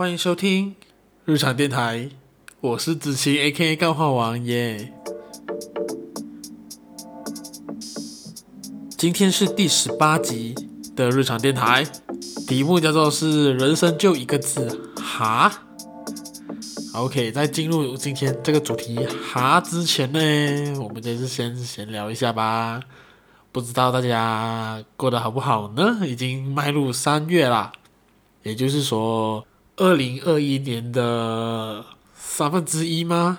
欢迎收听日常电台，我是子晴 A.K.A 干话王耶。今天是第十八集的日常电台，题目叫做是人生就一个字，哈。OK，在进入今天这个主题哈之前呢，我们就是先闲聊一下吧。不知道大家过得好不好呢？已经迈入三月啦，也就是说。二零二一年的三分之一吗？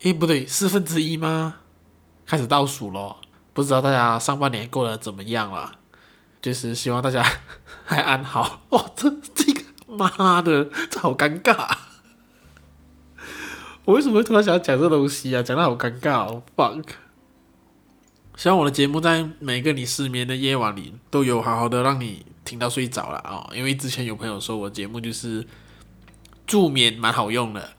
诶，不对，四分之一吗？开始倒数了，不知道大家上半年过得怎么样了？就是希望大家 还安好。哇，这这个妈的，这好尴尬！我为什么会突然想要讲这东西啊？讲得好尴尬哦，fuck！希望我的节目在每个你失眠的夜晚里都有好好的让你听到睡着了啊、哦！因为之前有朋友说我节目就是。助眠蛮好用的，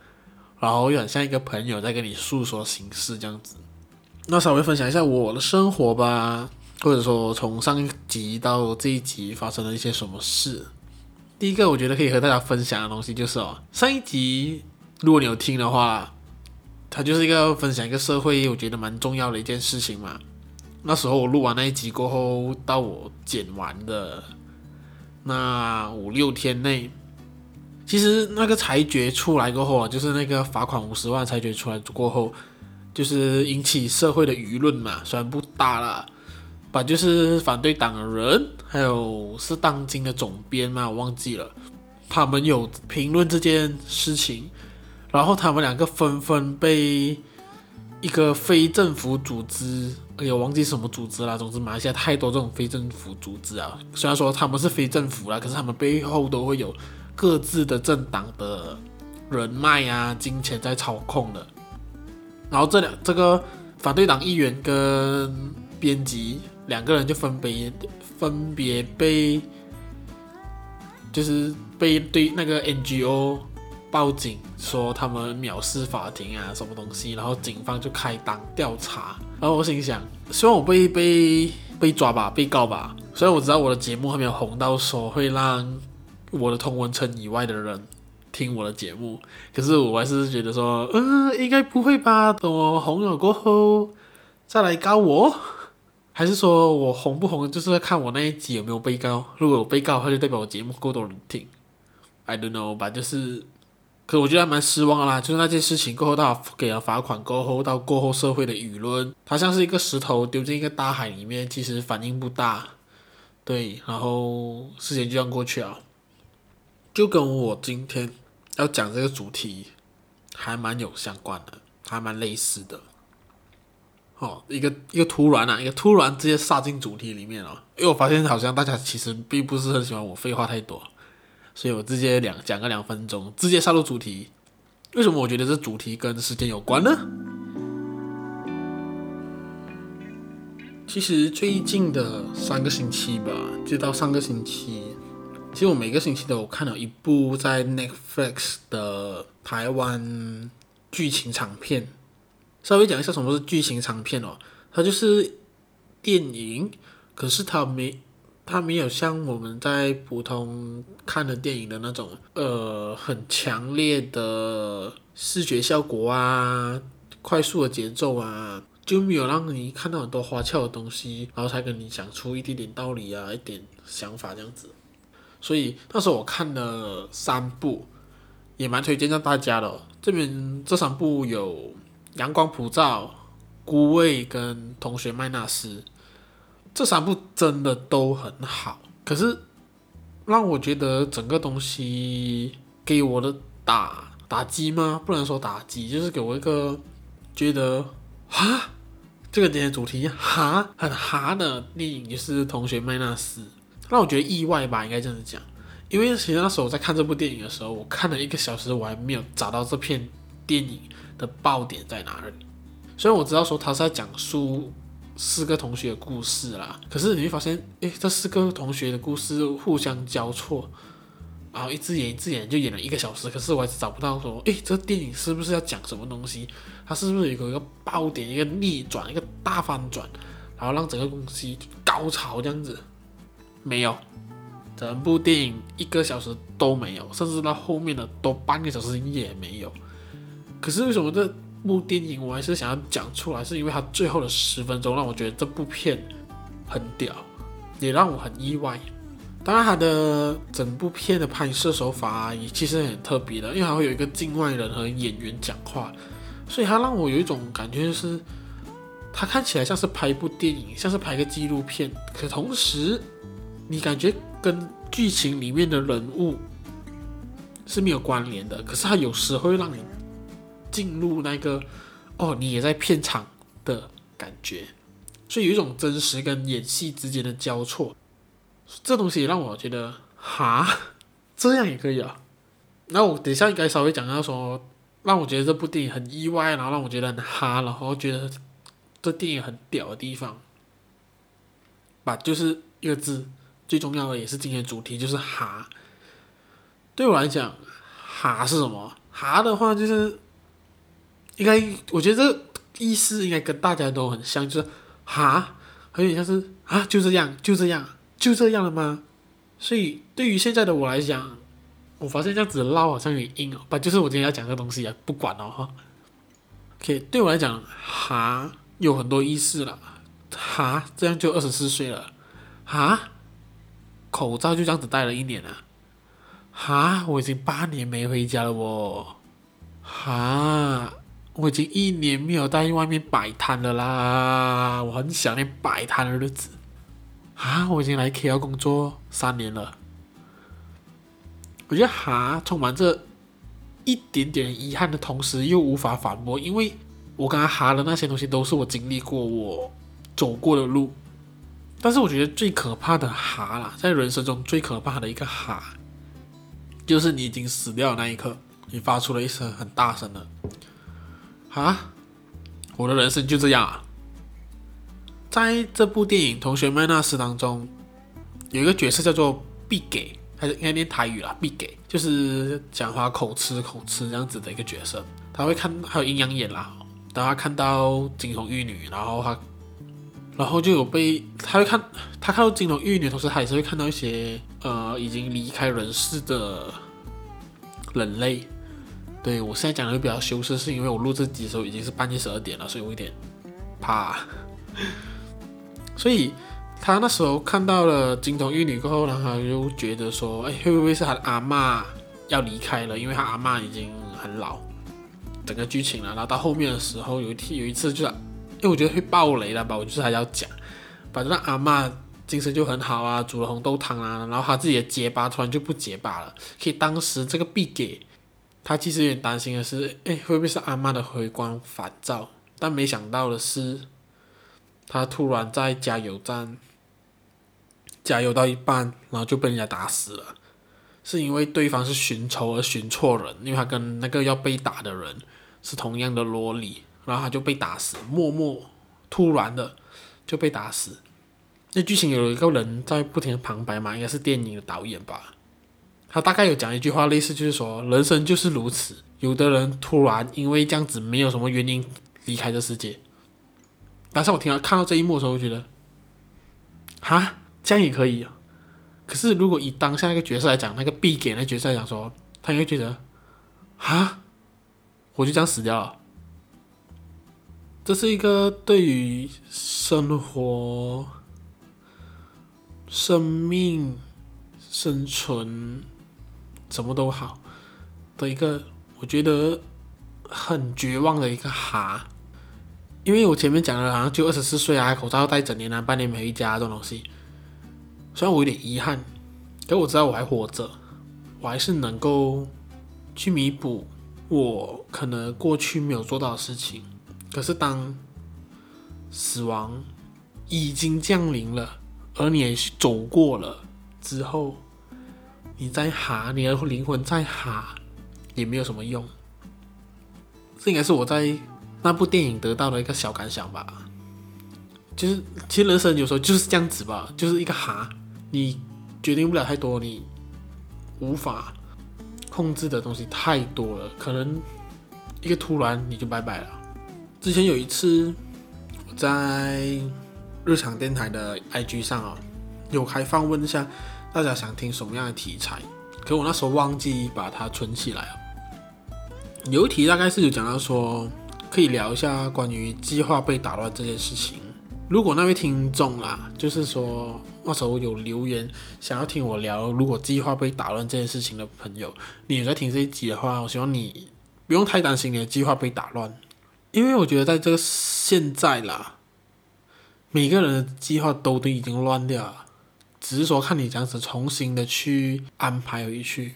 然后又很像一个朋友在跟你诉说心事这样子。那稍微分享一下我的生活吧，或者说从上一集到这一集发生了一些什么事。第一个我觉得可以和大家分享的东西就是哦，上一集如果你有听的话，它就是一个分享一个社会我觉得蛮重要的一件事情嘛。那时候我录完那一集过后，到我剪完的那五六天内。其实那个裁决出来过后啊，就是那个罚款五十万裁决出来过后，就是引起社会的舆论嘛，虽然不大了，把就是反对党的人，还有是当今的总编嘛，我忘记了，他们有评论这件事情，然后他们两个纷纷被一个非政府组织，哎呀，忘记什么组织啦，总之马来西亚太多这种非政府组织啊，虽然说他们是非政府啦，可是他们背后都会有。各自的政党的人脉啊，金钱在操控的，然后这两这个反对党议员跟编辑两个人就分别分别被，就是被对那个 NGO 报警说他们藐视法庭啊，什么东西，然后警方就开档调查，然后我心想，希望我被被被抓吧，被告吧，虽然我知道我的节目还没有红到说会让。我的同文层以外的人听我的节目，可是我还是觉得说，嗯、应该不会吧？等我红了过后再来告我，还是说我红不红就是看我那一集有没有被告？如果有被告他，就代表我节目够多人听。I don't know 吧，就是，可我觉得还蛮失望啦。就是那件事情过后，到给了罚款过后，到过后社会的舆论，它像是一个石头丢进一个大海里面，其实反应不大。对，然后事情就这样过去了。就跟我今天要讲这个主题还蛮有相关的，还蛮类似的。哦，一个一个突然啊，一个突然直接杀进主题里面，哦，因为我发现好像大家其实并不是很喜欢我废话太多，所以我直接两讲个两分钟，直接杀入主题。为什么我觉得这主题跟时间有关呢？其实最近的三个星期吧，就到上个星期。其实我每个星期都有看了一部在 Netflix 的台湾剧情长片。稍微讲一下什么是剧情长片哦，它就是电影，可是它没它没有像我们在普通看的电影的那种呃很强烈的视觉效果啊，快速的节奏啊，就没有让你看到很多花俏的东西，然后才跟你讲出一点点道理啊，一点想法这样子。所以那时候我看了三部，也蛮推荐让大家的。这边这三部有《阳光普照》、《孤味》跟《同学麦纳斯》，这三部真的都很好。可是让我觉得整个东西给我的打打击吗？不能说打击，就是给我一个觉得哈，这个今天主题哈很哈的电影，就是《同学麦纳斯》。让我觉得意外吧，应该这样子讲，因为其实那时候我在看这部电影的时候，我看了一个小时，我还没有找到这片电影的爆点在哪里。虽然我知道说他是在讲述四个同学的故事啦，可是你会发现，诶，这四个同学的故事互相交错，然后一直演一直演就演了一个小时，可是我还是找不到说，诶，这电影是不是要讲什么东西？它是不是有一个爆点，一个逆转，一个大翻转，然后让整个东西高潮这样子？没有，整部电影一个小时都没有，甚至到后面的都半个小时也没有。可是为什么这部电影我还是想要讲出来？是因为它最后的十分钟让我觉得这部片很屌，也让我很意外。当然，它的整部片的拍摄手法也其实很特别的，因为还会有一个境外人和演员讲话，所以它让我有一种感觉，就是它看起来像是拍一部电影，像是拍个纪录片，可同时你感觉跟剧情里面的人物是没有关联的。可是它有时会让你进入那个哦，你也在片场的感觉，所以有一种真实跟演戏之间的交错。这东西让我觉得，哈，这样也可以啊。那我等一下应该稍微讲到说，让我觉得这部电影很意外，然后让我觉得很哈，然后觉得这电影很屌的地方，吧，就是一个字，最重要的也是今天的主题，就是哈。对我来讲，哈是什么？哈的话就是，应该我觉得这意思应该跟大家都很像，就是哈，有点像是啊，就这样，就这样。就这样了吗？所以对于现在的我来讲，我发现这样子唠好像有点硬哦。不，就是我今天要讲这个东西啊，不管了哈。OK，对我来讲，哈有很多意思了。哈，这样就二十四岁了。哈，口罩就这样子戴了一年了。哈，我已经八年没回家了哦。哈，我已经一年没有在外面摆摊了啦。我很想念摆摊的日子。啊！我已经来 KL 工作三年了，我觉得哈充满着一点点遗憾的同时，又无法反驳，因为我刚刚哈的那些东西都是我经历过、我走过的路。但是我觉得最可怕的哈啦，在人生中最可怕的一个哈，就是你已经死掉的那一刻，你发出了一声很大声的“哈”，我的人生就这样啊。在这部电影《同学们那时》当中，有一个角色叫做毕给，还是应该念台语啦，毕给就是讲话口吃口吃这样子的一个角色。他会看，还有阴阳眼啦，当他看到金童玉女，然后他，然后就有被他会看，他看到金童玉女，同时他也是会看到一些呃已经离开人世的人类。对，我现在讲的会比较羞涩，是因为我录这集的时候已经是半夜十二点了，所以我有点怕。所以他那时候看到了金童玉女过后，然后他就觉得说：“哎，会不会是他的阿嬷要离开了？因为他阿嬷已经很老。”整个剧情了，然后到后面的时候，有一天有一次就是，因为我觉得会爆雷了吧，我就是还要讲，反正阿嬷精神就很好啊，煮了红豆汤啊，然后他自己的结巴突然就不结巴了。所以当时这个毕给他其实有点担心的是：“哎，会不会是阿嬷的回光返照？”但没想到的是。他突然在加油站加油到一半，然后就被人家打死了，是因为对方是寻仇而寻错人，因为他跟那个要被打的人是同样的萝莉，然后他就被打死，默默突然的就被打死。那剧情有一个人在不停的旁白嘛，应该是电影的导演吧，他大概有讲一句话，类似就是说人生就是如此，有的人突然因为这样子没有什么原因离开这世界。但是我听到看到这一幕的时候，我觉得，哈，这样也可以啊。可是如果以当下那个角色来讲，那个 B 给那角色来讲说，他应该觉得，哈，我就这样死掉了。这是一个对于生活、生命、生存，什么都好的一个，我觉得很绝望的一个哈。因为我前面讲了，好像就二十四岁啊，口罩戴整年啊，半年没回家这种东西，虽然我有点遗憾，可我知道我还活着，我还是能够去弥补我可能过去没有做到的事情。可是当死亡已经降临了，而你也走过了之后，你再哈，你的灵魂再哈，也没有什么用。这应该是我在。那部电影得到的一个小感想吧，就是其实人生有时候就是这样子吧，就是一个哈，你决定不了太多，你无法控制的东西太多了，可能一个突然你就拜拜了。之前有一次我在日常电台的 IG 上啊，有开放问一下，大家想听什么样的题材，可我那时候忘记把它存起来了。有一题大概是有讲到说，可以聊一下关于计划被打乱这件事情。如果那位听众啦，就是说那时候有留言想要听我聊，如果计划被打乱这件事情的朋友，你也在听这一集的话，我希望你不用太担心你的计划被打乱，因为我觉得在这个现在啦，每个人的计划都都已经乱掉了，只是说看你这样子重新的去安排回去。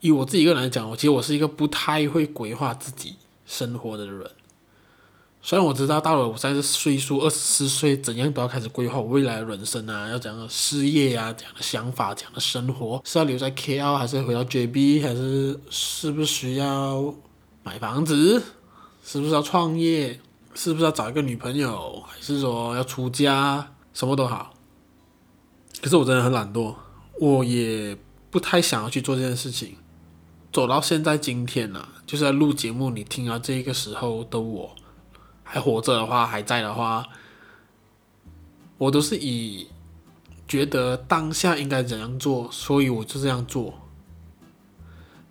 以我自己一个人来讲，我其实我是一个不太会规划自己生活的人。虽然我知道到了我现在是岁数二十四岁，怎样都要开始规划我未来的人生啊，要怎样的事业啊，怎样的想法，怎样的生活，是要留在 KL 还是回到 JB，还是是不是需要买房子，是不是要创业，是不是要找一个女朋友，还是说要出家，什么都好。可是我真的很懒惰，我也不太想要去做这件事情。走到现在今天了，就是在录节目，你听到这个时候的我。还活着的话，还在的话，我都是以觉得当下应该怎样做，所以我就这样做。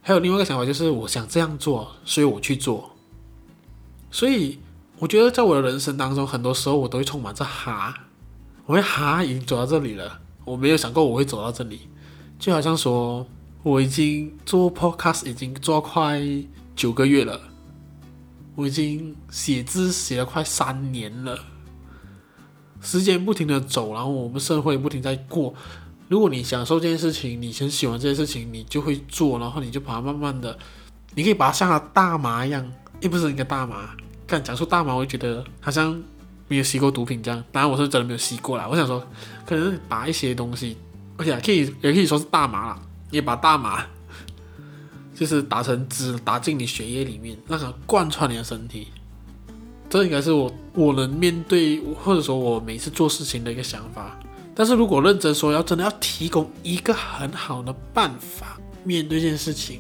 还有另外一个想法，就是我想这样做，所以我去做。所以我觉得在我的人生当中，很多时候我都会充满着哈，我会哈，已经走到这里了，我没有想过我会走到这里。就好像说，我已经做 podcast 已经做快九个月了。我已经写字写了快三年了，时间不停的走，然后我们社会不停在过。如果你享受这件事情，你很喜欢这件事情，你就会做，然后你就把它慢慢的，你可以把它像个大麻一样，又不是一个大麻。刚讲出大麻，我就觉得好像没有吸过毒品这样。当然我是真的没有吸过啦。我想说，可能把一些东西，而且可以也可以说是大麻啦，也把大麻。就是打成汁，打进你血液里面，让它贯穿你的身体。这应该是我我能面对，或者说我每次做事情的一个想法。但是如果认真说，要真的要提供一个很好的办法面对这件事情，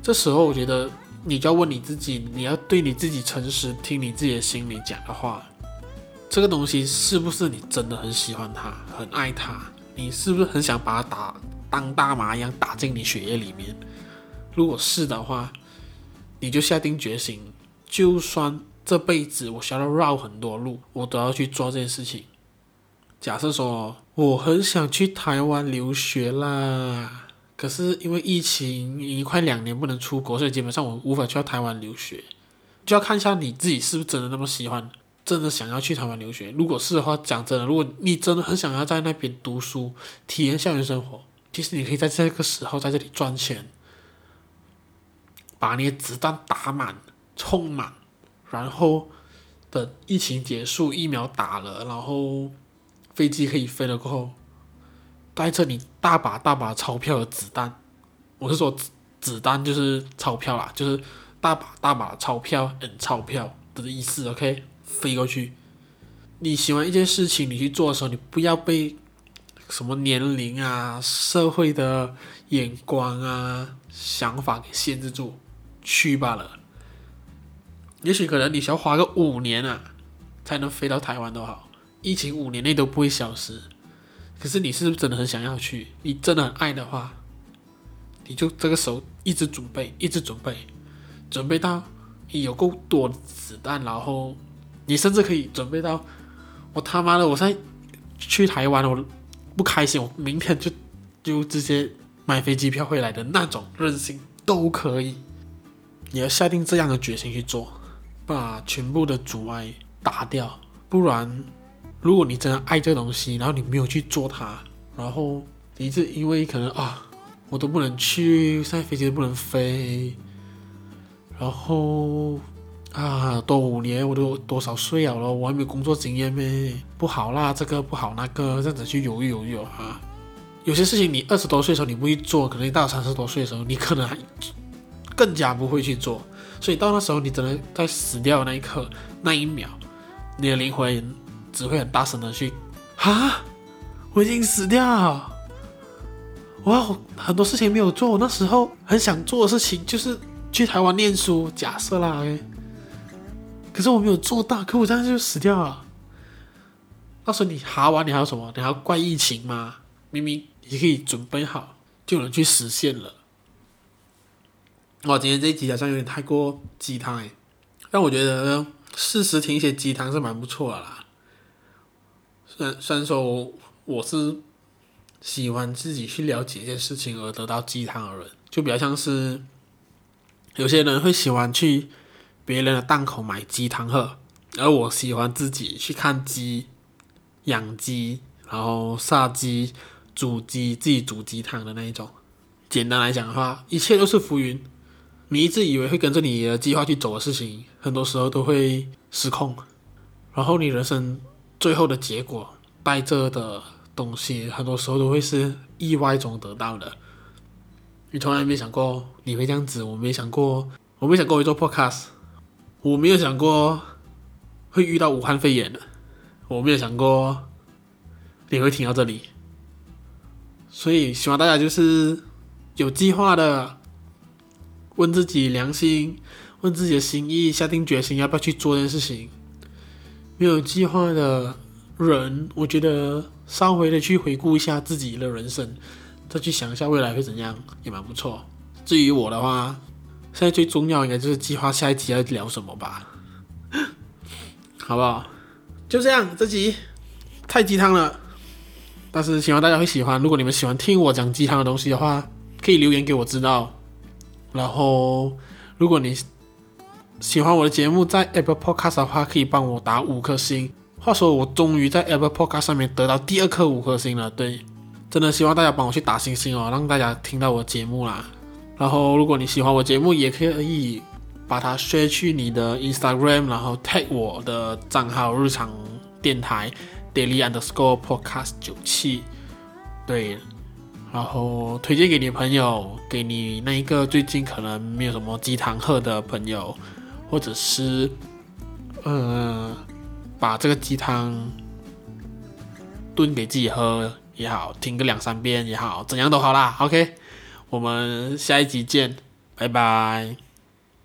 这时候我觉得你就要问你自己，你要对你自己诚实，听你自己的心里讲的话。这个东西是不是你真的很喜欢它，很爱它？你是不是很想把它打当大麻一样打进你血液里面？如果是的话，你就下定决心，就算这辈子我需要绕很多路，我都要去做这件事情。假设说我很想去台湾留学啦，可是因为疫情已经快两年不能出国，所以基本上我无法去到台湾留学。就要看一下你自己是不是真的那么喜欢，真的想要去台湾留学。如果是的话，讲真的，如果你真的很想要在那边读书，体验校园生活，其实你可以在这个时候在这里赚钱。把你的子弹打满、充满，然后等疫情结束，疫苗打了，然后飞机可以飞了过后，带着你大把大把钞票的子弹，我是说子子弹就是钞票啦，就是大把大把钞票，嗯，钞票的意思，OK，飞过去。你喜欢一件事情，你去做的时候，你不要被什么年龄啊、社会的眼光啊、想法给限制住。去罢了，也许可能你需要花个五年啊，才能飞到台湾都好，疫情五年内都不会消失。可是你是不是真的很想要去？你真的很爱的话，你就这个时候一直准备，一直准备，准备到你有够多的子弹，然后你甚至可以准备到，我他妈的，我现在去台湾，我不开心，我明天就就直接买飞机票回来的那种任性都可以。你要下定这样的决心去做，把全部的阻碍打掉。不然，如果你真的爱这东西，然后你没有去做它，然后你一直因为可能啊，我都不能去，现在飞机都不能飞，然后啊，多五年我都多少岁了了，我还没有工作经验咩？不好啦，这个不好那个，这样子去犹豫犹豫啊。有些事情你二十多岁的时候你不去做，可能你到三十多岁的时候，你可能还。更加不会去做，所以到那时候，你只能在死掉那一刻、那一秒，你的灵魂只会很大声的去：“啊，我已经死掉！哇，很多事情没有做。我那时候很想做的事情就是去台湾念书，假设啦，可是我没有做到，可我这样就死掉了。那时候你哈完，你还有什么？你还要怪疫情吗？明明你可以准备好，就能去实现了。哇，今天这一集好像有点太过鸡汤哎，但我觉得适时听一些鸡汤是蛮不错的啦。虽然虽然说我是喜欢自己去了解一件事情而得到鸡汤的人，就比较像是有些人会喜欢去别人的档口买鸡汤喝，而我喜欢自己去看鸡、养鸡，然后杀鸡、煮鸡，自己煮鸡汤的那一种。简单来讲的话，一切都是浮云。你一直以为会跟着你的计划去走的事情，很多时候都会失控。然后你人生最后的结果带着的东西，很多时候都会是意外中得到的。你从来没想过你会这样子，我没想过，我没想过会做 podcast，我没有想过会遇到武汉肺炎的，我没有想过你会听到这里。所以希望大家就是有计划的。问自己良心，问自己的心意，下定决心要不要去做这件事情。没有计划的人，我觉得稍微的去回顾一下自己的人生，再去想一下未来会怎样，也蛮不错。至于我的话，现在最重要应该就是计划下一集要聊什么吧，好不好？就这样，这集太鸡汤了，但是希望大家会喜欢。如果你们喜欢听我讲鸡汤的东西的话，可以留言给我知道。然后，如果你喜欢我的节目，在 Apple Podcast 的话，可以帮我打五颗星。话说，我终于在 Apple Podcast 上面得到第二颗五颗星了。对，真的希望大家帮我去打星星哦，让大家听到我节目啦。然后，如果你喜欢我节目，也可以把它 share 去你的 Instagram，然后 tag 我的账号“日常电台 Daily Underscore Podcast 九七”。对。然后推荐给你朋友，给你那一个最近可能没有什么鸡汤喝的朋友，或者是，嗯，把这个鸡汤炖给自己喝也好，听个两三遍也好，怎样都好啦。OK，我们下一集见，拜拜。